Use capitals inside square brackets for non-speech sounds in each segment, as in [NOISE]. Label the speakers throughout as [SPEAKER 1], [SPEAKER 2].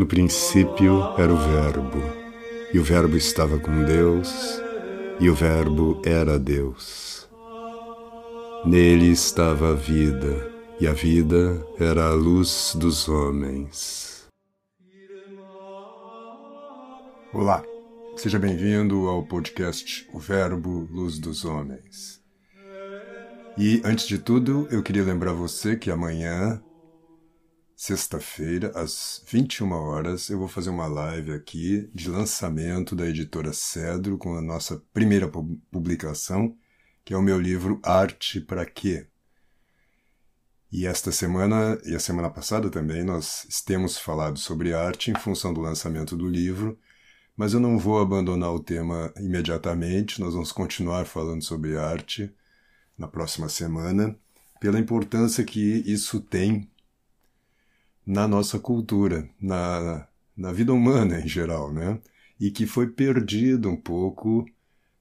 [SPEAKER 1] No princípio era o Verbo, e o Verbo estava com Deus, e o Verbo era Deus. Nele estava a vida, e a vida era a luz dos homens. Olá, seja bem-vindo ao podcast O Verbo, Luz dos Homens. E antes de tudo, eu queria lembrar você que amanhã sexta-feira, às 21 horas, eu vou fazer uma live aqui de lançamento da editora Cedro com a nossa primeira publicação, que é o meu livro Arte para Quê? E esta semana e a semana passada também nós temos falado sobre arte em função do lançamento do livro, mas eu não vou abandonar o tema imediatamente, nós vamos continuar falando sobre arte na próxima semana, pela importância que isso tem na nossa cultura, na, na vida humana em geral, né? E que foi perdido um pouco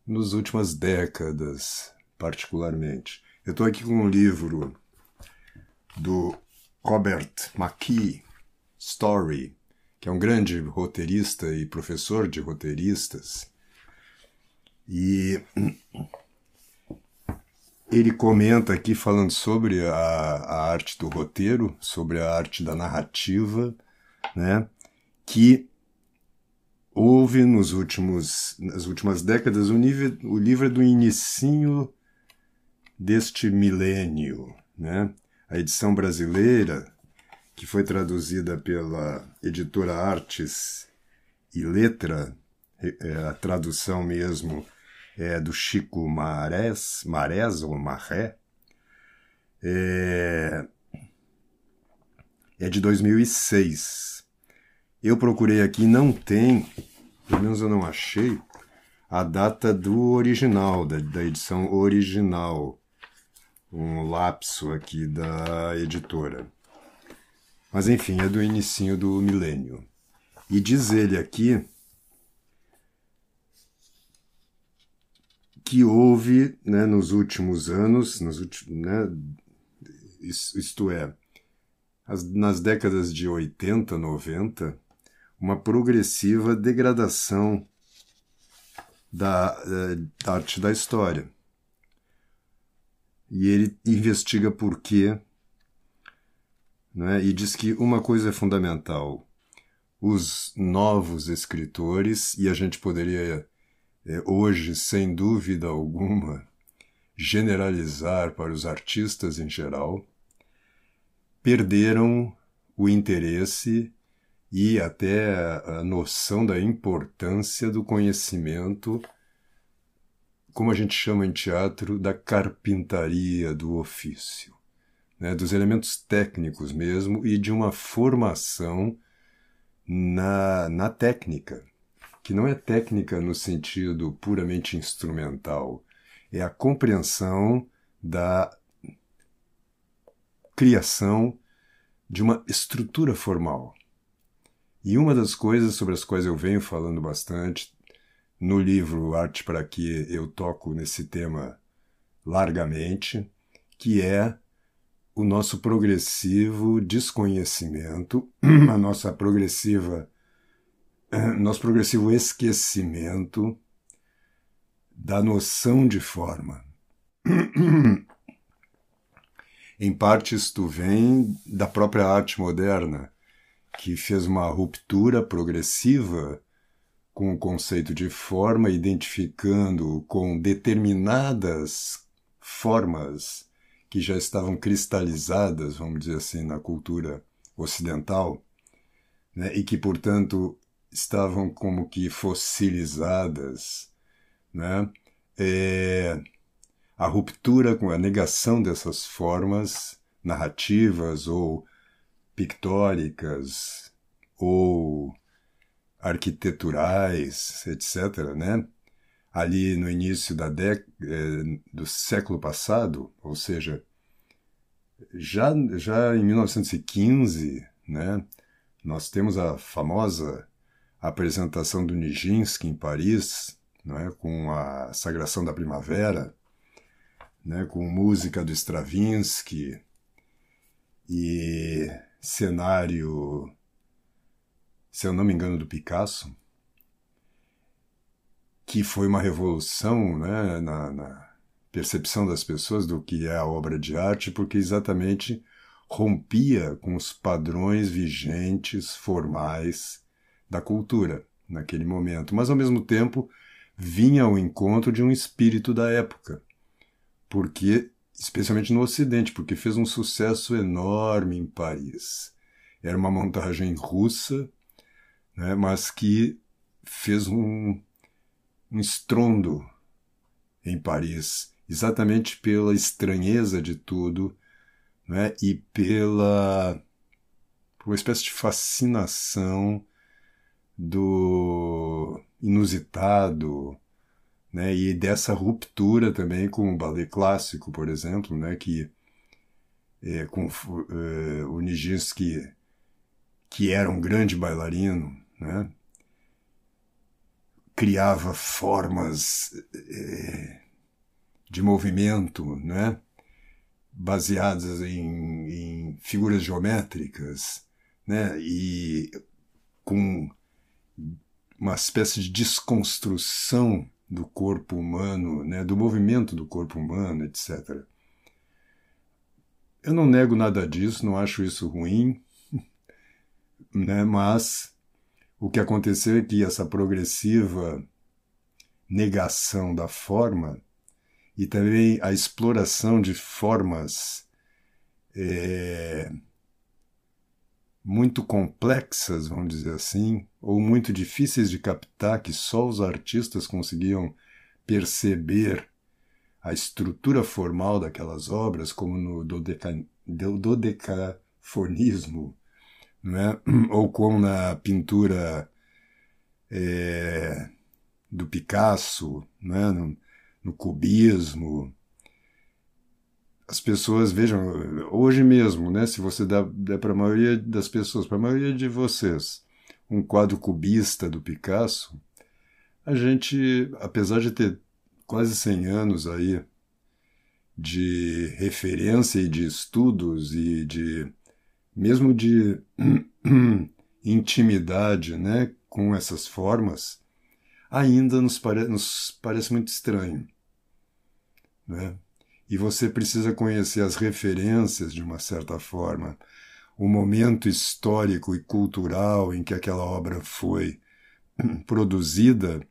[SPEAKER 1] nas últimas décadas, particularmente. Eu estou aqui com um livro do Robert McKee, Story, que é um grande roteirista e professor de roteiristas. E ele comenta aqui falando sobre a, a, arte do roteiro, sobre a arte da narrativa, né? Que houve nos últimos, nas últimas décadas o, nível, o livro é do inicinho deste milênio, né? A edição brasileira, que foi traduzida pela editora Artes e Letra, é, a tradução mesmo é, do Chico Marés, Marés ou Marré, é, é de 2006. Eu procurei aqui, não tem, pelo menos eu não achei, a data do original, da, da edição original. Um lapso aqui da editora. Mas enfim, é do inicinho do milênio. E diz ele aqui que houve né, nos últimos anos, nos últimos, né, isto é, as, nas décadas de 80, 90, uma progressiva degradação da, eh, da arte da história. E ele investiga por quê, né, e diz que uma coisa é fundamental: os novos escritores, e a gente poderia é, hoje, sem dúvida alguma, generalizar para os artistas em geral, perderam o interesse e até a noção da importância do conhecimento, como a gente chama em teatro, da carpintaria do ofício, né, dos elementos técnicos mesmo e de uma formação na, na técnica que não é técnica no sentido puramente instrumental, é a compreensão da criação de uma estrutura formal. E uma das coisas sobre as quais eu venho falando bastante no livro Arte para que eu toco nesse tema largamente, que é o nosso progressivo desconhecimento, [CLEARS THROAT] a nossa progressiva [CLEARS THROAT] nosso progressivo esquecimento da noção de forma. [CLEARS THROAT] em parte, isto vem da própria arte moderna, que fez uma ruptura progressiva com o conceito de forma, identificando com determinadas formas que já estavam cristalizadas, vamos dizer assim, na cultura ocidental, né, e que, portanto, estavam como que fossilizadas, né? É, a ruptura com a negação dessas formas narrativas ou pictóricas ou arquiteturais, etc., né? Ali no início da é, do século passado, ou seja, já, já em 1915, né, nós temos a famosa a apresentação do Nijinsky em Paris, é, com a Sagração da Primavera, né, com música do Stravinsky e cenário se eu não me engano, do Picasso, que foi uma revolução né, na, na percepção das pessoas do que é a obra de arte, porque exatamente rompia com os padrões vigentes, formais da cultura naquele momento, mas ao mesmo tempo vinha ao encontro de um espírito da época, porque especialmente no Ocidente, porque fez um sucesso enorme em Paris. Era uma montagem russa, né, mas que fez um, um estrondo em Paris, exatamente pela estranheza de tudo né, e pela uma espécie de fascinação do inusitado, né, e dessa ruptura também com o ballet clássico, por exemplo, né, que é, com é, o Nijinsky, que era um grande bailarino, né, criava formas é, de movimento, né, baseadas em, em figuras geométricas, né, e com uma espécie de desconstrução do corpo humano, né, do movimento do corpo humano, etc. Eu não nego nada disso, não acho isso ruim, [LAUGHS] né, mas o que aconteceu é que essa progressiva negação da forma e também a exploração de formas é, muito complexas, vamos dizer assim, ou muito difíceis de captar, que só os artistas conseguiam perceber a estrutura formal daquelas obras, como no dodeca, dodecafonismo, é? [CLEARS THROAT] ou como na pintura é, do Picasso, é? no, no cubismo, as pessoas vejam hoje mesmo, né? Se você dá, der para a maioria das pessoas, para a maioria de vocês, um quadro cubista do Picasso, a gente, apesar de ter quase 100 anos aí de referência e de estudos e de mesmo de [CLEARS THROAT] intimidade, né, com essas formas, ainda nos, pare, nos parece muito estranho, né? E você precisa conhecer as referências de uma certa forma, o momento histórico e cultural em que aquela obra foi [CLEARS THROAT] produzida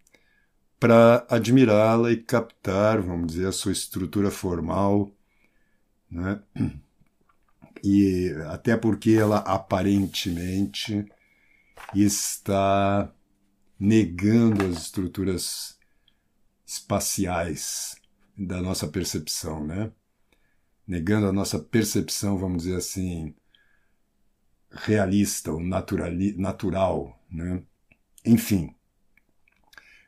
[SPEAKER 1] para admirá-la e captar, vamos dizer, a sua estrutura formal, né? [CLEARS THROAT] E até porque ela aparentemente está negando as estruturas espaciais da nossa percepção, né? Negando a nossa percepção, vamos dizer assim, realista ou natural, né? Enfim,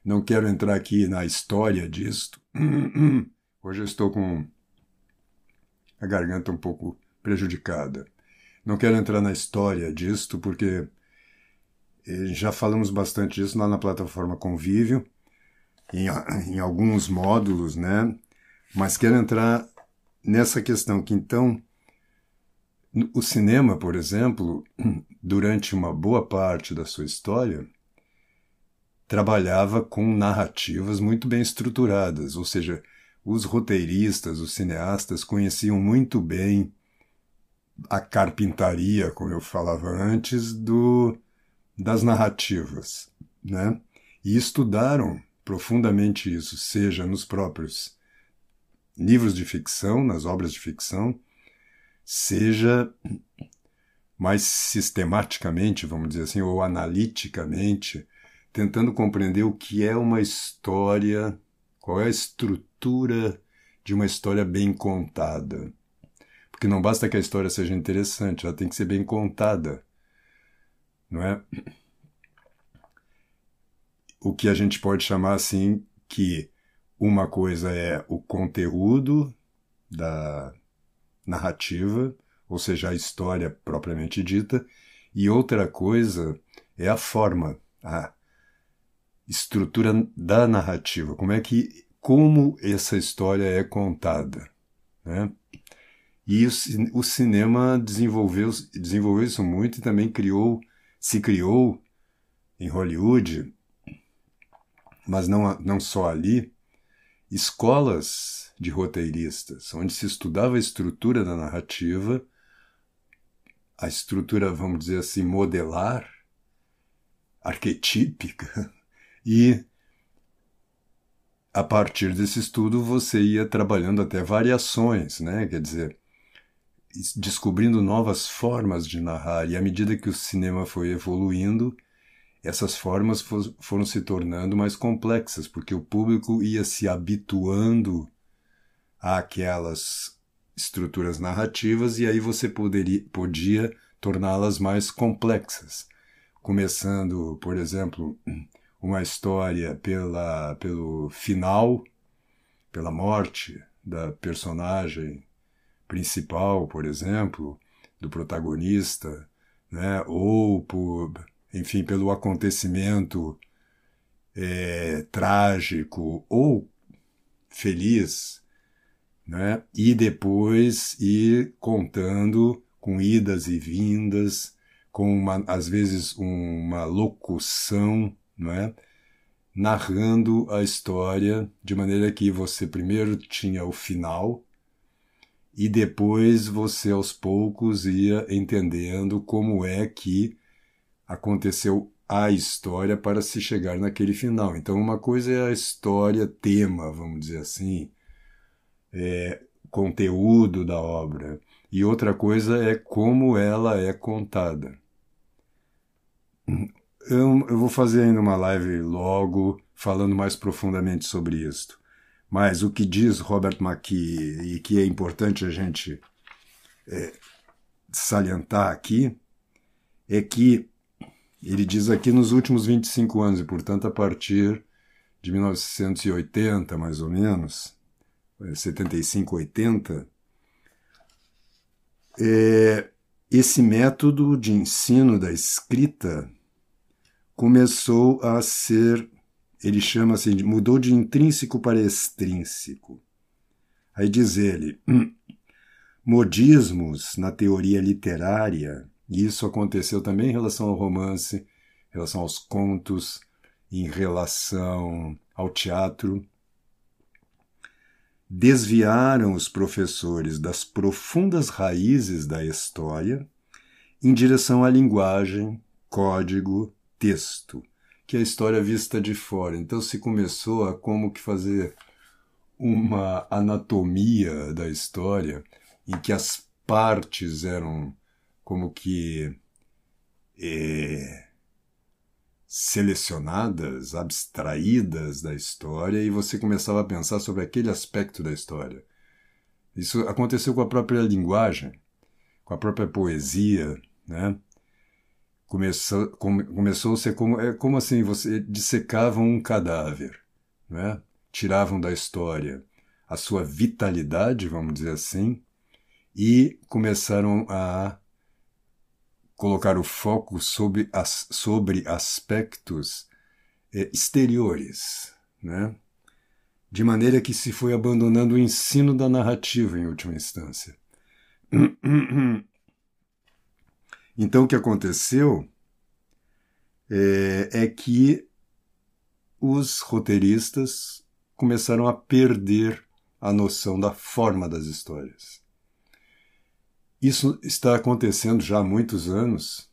[SPEAKER 1] não quero entrar aqui na história disto. [CLEARS THROAT] Hoje eu estou com a garganta um pouco prejudicada. Não quero entrar na história disto porque eh, já falamos bastante disso lá na plataforma Convívio em, em alguns módulos, né? Mas quero entrar nessa questão que então o cinema, por exemplo, durante uma boa parte da sua história, trabalhava com narrativas muito bem estruturadas, ou seja, os roteiristas, os cineastas conheciam muito bem a carpintaria, como eu falava antes, do, das narrativas, né? E estudaram profundamente isso, seja nos próprios livros de ficção, nas obras de ficção, seja mais sistematicamente, vamos dizer assim, ou analiticamente, tentando compreender o que é uma história, qual é a estrutura de uma história bem contada. Porque não basta que a história seja interessante, ela tem que ser bem contada. Não é? O que a gente pode chamar assim que uma coisa é o conteúdo da narrativa, ou seja, a história propriamente dita, e outra coisa é a forma, a estrutura da narrativa, como é que como essa história é contada, né? E o, o cinema desenvolveu, desenvolveu isso muito e também criou, se criou em Hollywood, mas não, não só ali, escolas de roteiristas, onde se estudava a estrutura da narrativa, a estrutura, vamos dizer assim, modelar, arquetípica, [LAUGHS] e a partir desse estudo você ia trabalhando até variações, né? Quer dizer, descobrindo novas formas de narrar. E à medida que o cinema foi evoluindo, essas formas foram se tornando mais complexas, porque o público ia se habituando àquelas estruturas narrativas e aí você poderia, podia torná-las mais complexas. Começando, por exemplo, uma história pela, pelo final, pela morte da personagem principal, por exemplo, do protagonista, né? ou por, enfim, pelo acontecimento é, trágico ou feliz, né? e depois ir contando com idas e vindas, com uma, às vezes uma locução não é? narrando a história de maneira que você primeiro tinha o final e depois você aos poucos ia entendendo como é que aconteceu a história para se chegar naquele final. Então, uma coisa é a história, tema, vamos dizer assim, é, conteúdo da obra, e outra coisa é como ela é contada. Eu, eu vou fazer ainda uma live logo falando mais profundamente sobre isto. Mas o que diz Robert McKee e que é importante a gente é, salientar aqui é que ele diz aqui nos últimos 25 anos, e portanto a partir de 1980, mais ou menos, 75, 80, é, esse método de ensino da escrita começou a ser, ele chama assim, mudou de intrínseco para extrínseco. Aí diz ele, [CLEARS THROAT] modismos na teoria literária, e isso aconteceu também em relação ao romance, em relação aos contos, em relação ao teatro, desviaram os professores das profundas raízes da história em direção à linguagem, código texto, que é a história vista de fora. Então se começou a como que fazer uma anatomia da história em que as partes eram como que é, selecionadas, abstraídas da história e você começava a pensar sobre aquele aspecto da história. Isso aconteceu com a própria linguagem, com a própria poesia, né? começou, come, começou a ser como, é como assim, você dissecavam um cadáver, né? tiravam da história a sua vitalidade, vamos dizer assim, e começaram a colocar o foco sobre, as, sobre aspectos é, exteriores, né? de maneira que se foi abandonando o ensino da narrativa em última instância. [CLEARS THROAT] Então, o que aconteceu é, é que os roteiristas começaram a perder a noção da forma das histórias. Isso está acontecendo já há muitos anos,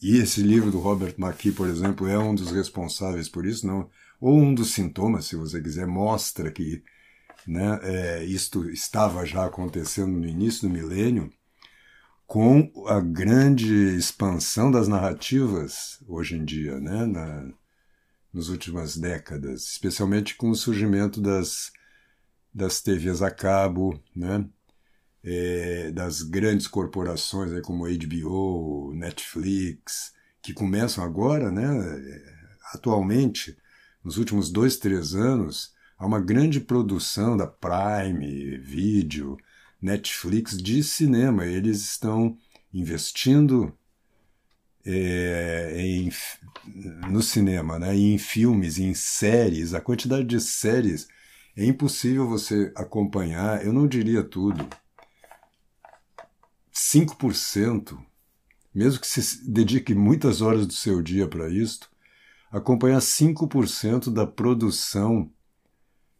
[SPEAKER 1] e esse livro do Robert McKee, por exemplo, é um dos responsáveis por isso, não? Ou um dos sintomas, se você quiser, mostra que né, é, isto estava já acontecendo no início do milênio, com a grande expansão das narrativas hoje em dia, né, na, nas últimas décadas, especialmente com o surgimento das, das TVs a cabo, né, é, das grandes corporações né, como HBO, Netflix, que começam agora, né, atualmente, nos últimos dois, três anos, há uma grande produção da Prime Video, Netflix de cinema. Eles estão investindo é, em, no cinema, né? em filmes, em séries. A quantidade de séries é impossível você acompanhar, eu não diria tudo. 5%, mesmo que se dedique muitas horas do seu dia para isto, acompanhar 5% da produção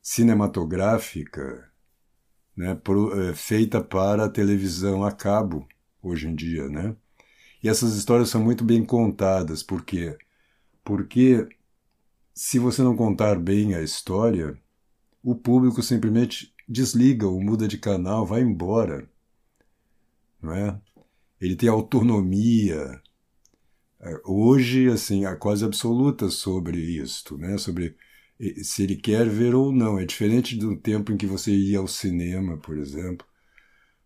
[SPEAKER 1] cinematográfica né, pro, é, feita para a televisão a cabo hoje em dia, né? E essas histórias são muito bem contadas, por quê? Porque se você não contar bem a história, o público simplesmente desliga ou muda de canal, vai embora, não é? Ele tem autonomia é, hoje assim a quase absoluta sobre isto, né? Sobre se ele quer ver ou não. É diferente do tempo em que você ia ao cinema, por exemplo,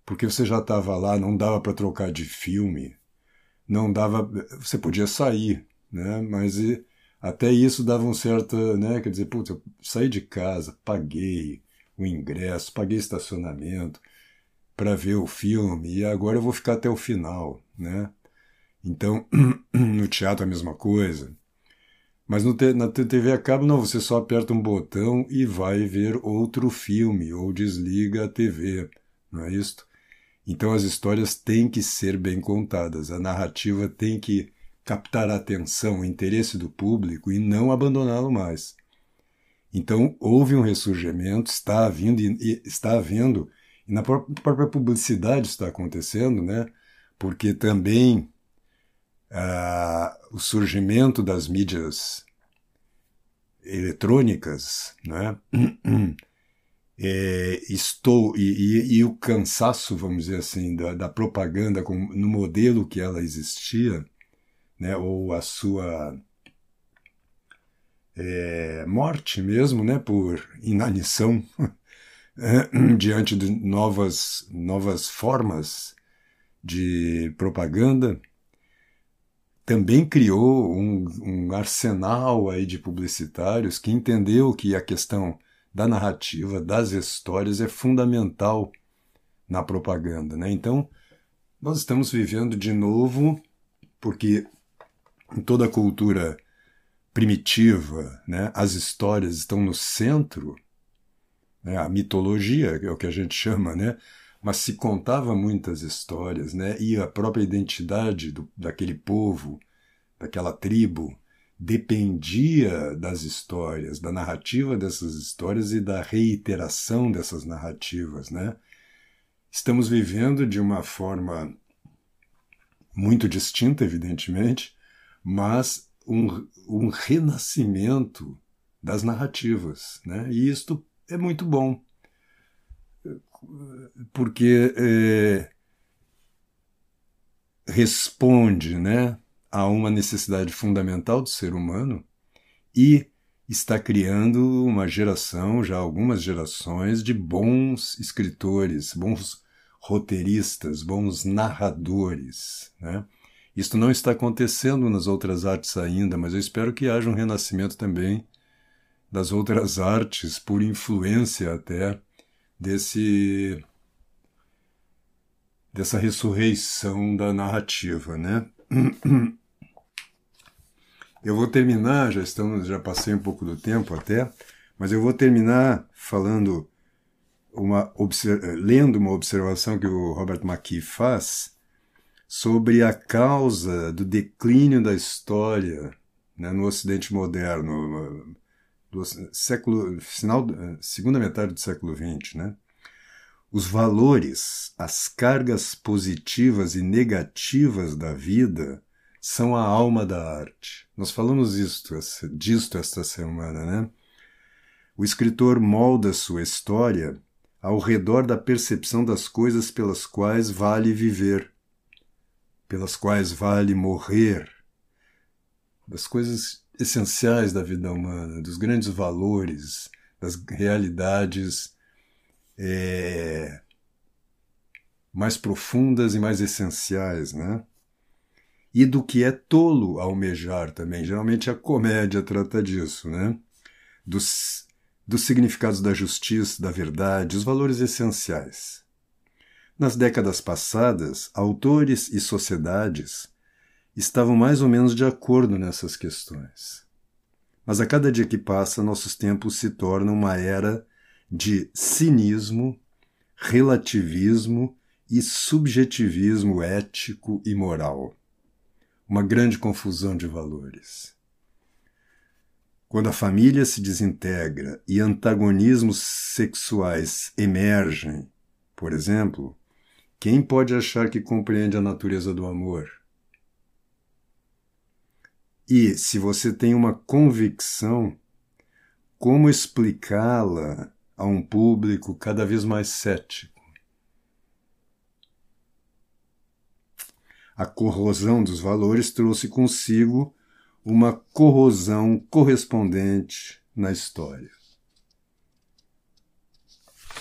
[SPEAKER 1] porque você já estava lá, não dava para trocar de filme, não dava, você podia sair, né? Mas até isso dava um certo, né? Quer dizer, putz, eu saí de casa, paguei o ingresso, paguei estacionamento para ver o filme e agora eu vou ficar até o final, né? Então, [CLEARS THROAT] no teatro a mesma coisa. Mas no, na TV a cabo não, você só aperta um botão e vai ver outro filme ou desliga a TV, não é isto? Então as histórias têm que ser bem contadas, a narrativa tem que captar a atenção, o interesse do público e não abandoná-lo mais. Então houve um ressurgimento, está havendo, está havendo, e na própria publicidade está acontecendo, né? Porque também uh, o surgimento das mídias eletrônicas, né? [CLEARS THROAT] É, estou e, e, e, o cansaço, vamos dizer assim, da, da propaganda com, no modelo que ela existia, né? Ou a sua é, morte mesmo, né? Por inanição [LAUGHS] [CLEARS THROAT] diante de novas novas formas de propaganda também criou um, um, arsenal aí de publicitários que entendeu que a questão da narrativa, das histórias é fundamental na propaganda, né? Então, nós estamos vivendo de novo, porque em toda a cultura primitiva, né, as histórias estão no centro, né, a mitologia é o que a gente chama, né? mas se contava muitas histórias, né? E a própria identidade do, daquele povo, daquela tribo, dependia das histórias, da narrativa dessas histórias e da reiteração dessas narrativas, né? Estamos vivendo de uma forma muito distinta, evidentemente, mas um, um renascimento das narrativas, né? E isto é muito bom porque é, responde né, a uma necessidade fundamental do ser humano e está criando uma geração, já algumas gerações, de bons escritores, bons roteiristas, bons narradores. Né? Isto não está acontecendo nas outras artes ainda, mas eu espero que haja um renascimento também das outras artes, por influência até desse dessa ressurreição da narrativa, né? [CLEARS THROAT] Eu vou terminar, já estamos, já passei um pouco do tempo até, mas eu vou terminar falando uma lendo uma observação que o Robert McKee faz sobre a causa do declínio da história né, no Ocidente moderno, do século final segunda metade do século XX, né? Os valores, as cargas positivas e negativas da vida são a alma da arte. Nós falamos isto, disto esta semana, né? O escritor molda sua história ao redor da percepção das coisas pelas quais vale viver, pelas quais vale morrer, das coisas essenciais da vida humana, dos grandes valores, das realidades é, mais profundas e mais essenciais, né? E do que é tolo almejar também. Geralmente a comédia trata disso, né? Dos, dos significados da justiça, da verdade, os valores essenciais. Nas décadas passadas, autores e sociedades estavam mais ou menos de acordo nessas questões. Mas a cada dia que passa, nossos tempos se tornam uma era de cinismo, relativismo e subjetivismo ético e moral. Uma grande confusão de valores. Quando a família se desintegra e antagonismos sexuais emergem, por exemplo, quem pode achar que compreende a natureza do amor? E, se você tem uma convicção, como explicá-la a um público cada vez mais cético? A corrosão dos valores trouxe consigo uma corrosão correspondente na história.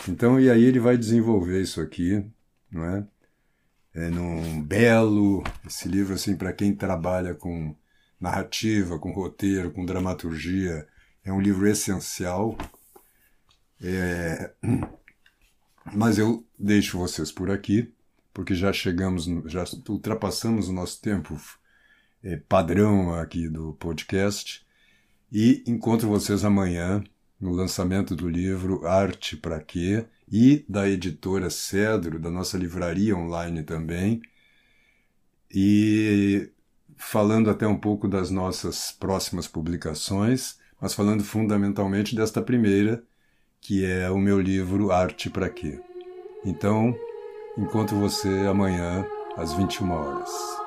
[SPEAKER 1] Então, e aí ele vai desenvolver isso aqui, não é? É num belo, esse livro assim para quem trabalha com narrativa, com roteiro, com dramaturgia, é um livro essencial. É... Mas eu deixo vocês por aqui, porque já chegamos, já ultrapassamos o nosso tempo é, padrão aqui do podcast. E encontro vocês amanhã no lançamento do livro Arte para Quê? e da editora Cedro, da nossa livraria online também. E falando até um pouco das nossas próximas publicações, mas falando fundamentalmente desta primeira, que é o meu livro Arte para Quê? Então, encontro você amanhã às 21 horas.